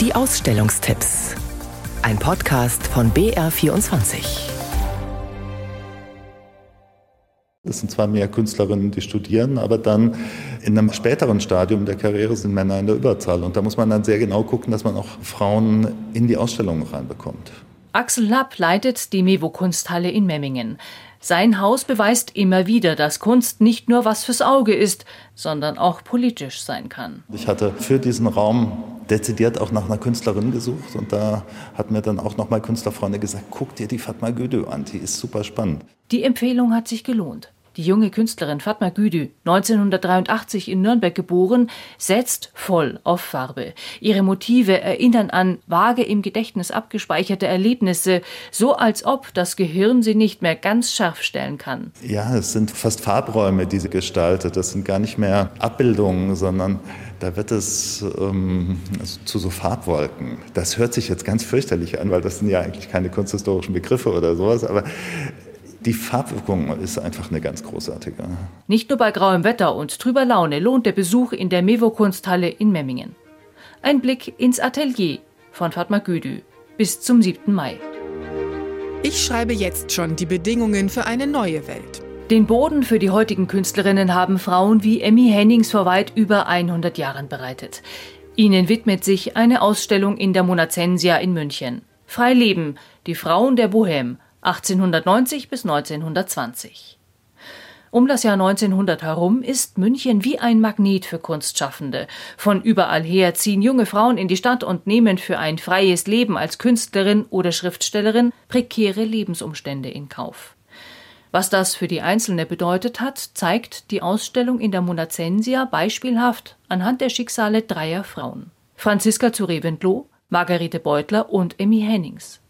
Die Ausstellungstipps. Ein Podcast von BR24. Es sind zwar mehr Künstlerinnen, die studieren, aber dann in einem späteren Stadium der Karriere sind Männer in der Überzahl. Und da muss man dann sehr genau gucken, dass man auch Frauen in die Ausstellungen reinbekommt. Axel Lapp leitet die Mevo Kunsthalle in Memmingen. Sein Haus beweist immer wieder, dass Kunst nicht nur was fürs Auge ist, sondern auch politisch sein kann. Ich hatte für diesen Raum dezidiert auch nach einer Künstlerin gesucht und da hat mir dann auch nochmal Künstlerfreunde gesagt, guck dir die Fatma Güdü an, die ist super spannend. Die Empfehlung hat sich gelohnt. Die junge Künstlerin Fatma Güdü, 1983 in Nürnberg geboren, setzt voll auf Farbe. Ihre Motive erinnern an vage im Gedächtnis abgespeicherte Erlebnisse, so als ob das Gehirn sie nicht mehr ganz scharf stellen kann. Ja, es sind fast Farbräume, die sie gestaltet. Das sind gar nicht mehr Abbildungen, sondern da wird es ähm, also zu so Farbwolken. Das hört sich jetzt ganz fürchterlich an, weil das sind ja eigentlich keine kunsthistorischen Begriffe oder sowas, aber die Farbwirkung ist einfach eine ganz großartige. Nicht nur bei grauem Wetter und trüber Laune lohnt der Besuch in der Mevo Kunsthalle in Memmingen. Ein Blick ins Atelier von Fatma Güdü bis zum 7. Mai. Ich schreibe jetzt schon die Bedingungen für eine neue Welt. Den Boden für die heutigen Künstlerinnen haben Frauen wie Emmy Hennings vor weit über 100 Jahren bereitet. Ihnen widmet sich eine Ausstellung in der Monazensia in München. Frei leben, die Frauen der Bohème, 1890 bis 1920. Um das Jahr 1900 herum ist München wie ein Magnet für Kunstschaffende. Von überall her ziehen junge Frauen in die Stadt und nehmen für ein freies Leben als Künstlerin oder Schriftstellerin prekäre Lebensumstände in Kauf. Was das für die Einzelne bedeutet hat, zeigt die Ausstellung in der Monazensia beispielhaft anhand der Schicksale dreier Frauen. Franziska zu Reventlow, Margarete Beutler und Emmy Hennings.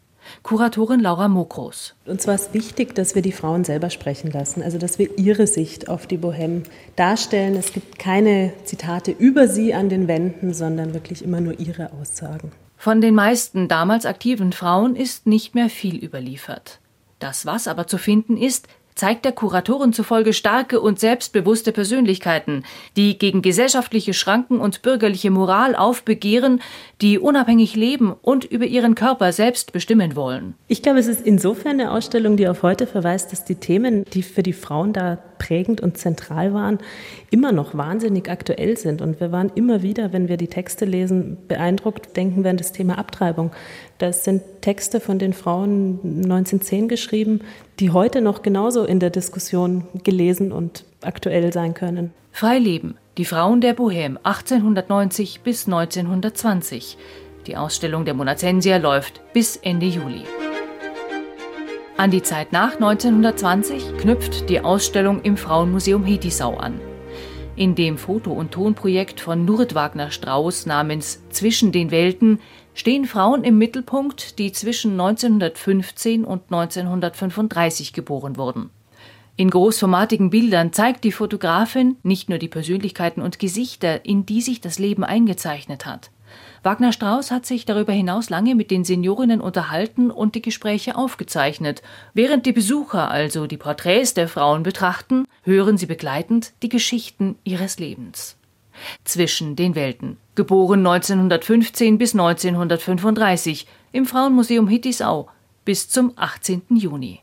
Kuratorin Laura Mokros. Uns war es wichtig, dass wir die Frauen selber sprechen lassen, also dass wir ihre Sicht auf die Bohème darstellen. Es gibt keine Zitate über sie an den Wänden, sondern wirklich immer nur ihre Aussagen. Von den meisten damals aktiven Frauen ist nicht mehr viel überliefert. Das, was aber zu finden ist, zeigt der Kuratorin zufolge starke und selbstbewusste Persönlichkeiten, die gegen gesellschaftliche Schranken und bürgerliche Moral aufbegehren, die unabhängig leben und über ihren Körper selbst bestimmen wollen. Ich glaube, es ist insofern eine Ausstellung, die auf heute verweist, dass die Themen, die für die Frauen da prägend und zentral waren, immer noch wahnsinnig aktuell sind. Und wir waren immer wieder, wenn wir die Texte lesen, beeindruckt, denken wir an das Thema Abtreibung. Das sind Texte von den Frauen 1910 geschrieben, die heute noch genauso in der Diskussion gelesen und aktuell sein können. Freileben, die Frauen der Bohème 1890 bis 1920. Die Ausstellung der Monazensia läuft bis Ende Juli. An die Zeit nach 1920 knüpft die Ausstellung im Frauenmuseum Hetisau an. In dem Foto- und Tonprojekt von Nurit Wagner Strauß namens Zwischen den Welten stehen Frauen im Mittelpunkt, die zwischen 1915 und 1935 geboren wurden. In großformatigen Bildern zeigt die Fotografin nicht nur die Persönlichkeiten und Gesichter, in die sich das Leben eingezeichnet hat. Wagner Strauß hat sich darüber hinaus lange mit den Seniorinnen unterhalten und die Gespräche aufgezeichnet. Während die Besucher also die Porträts der Frauen betrachten, hören sie begleitend die Geschichten ihres Lebens. Zwischen den Welten. Geboren 1915 bis 1935 im Frauenmuseum Hittisau bis zum 18. Juni.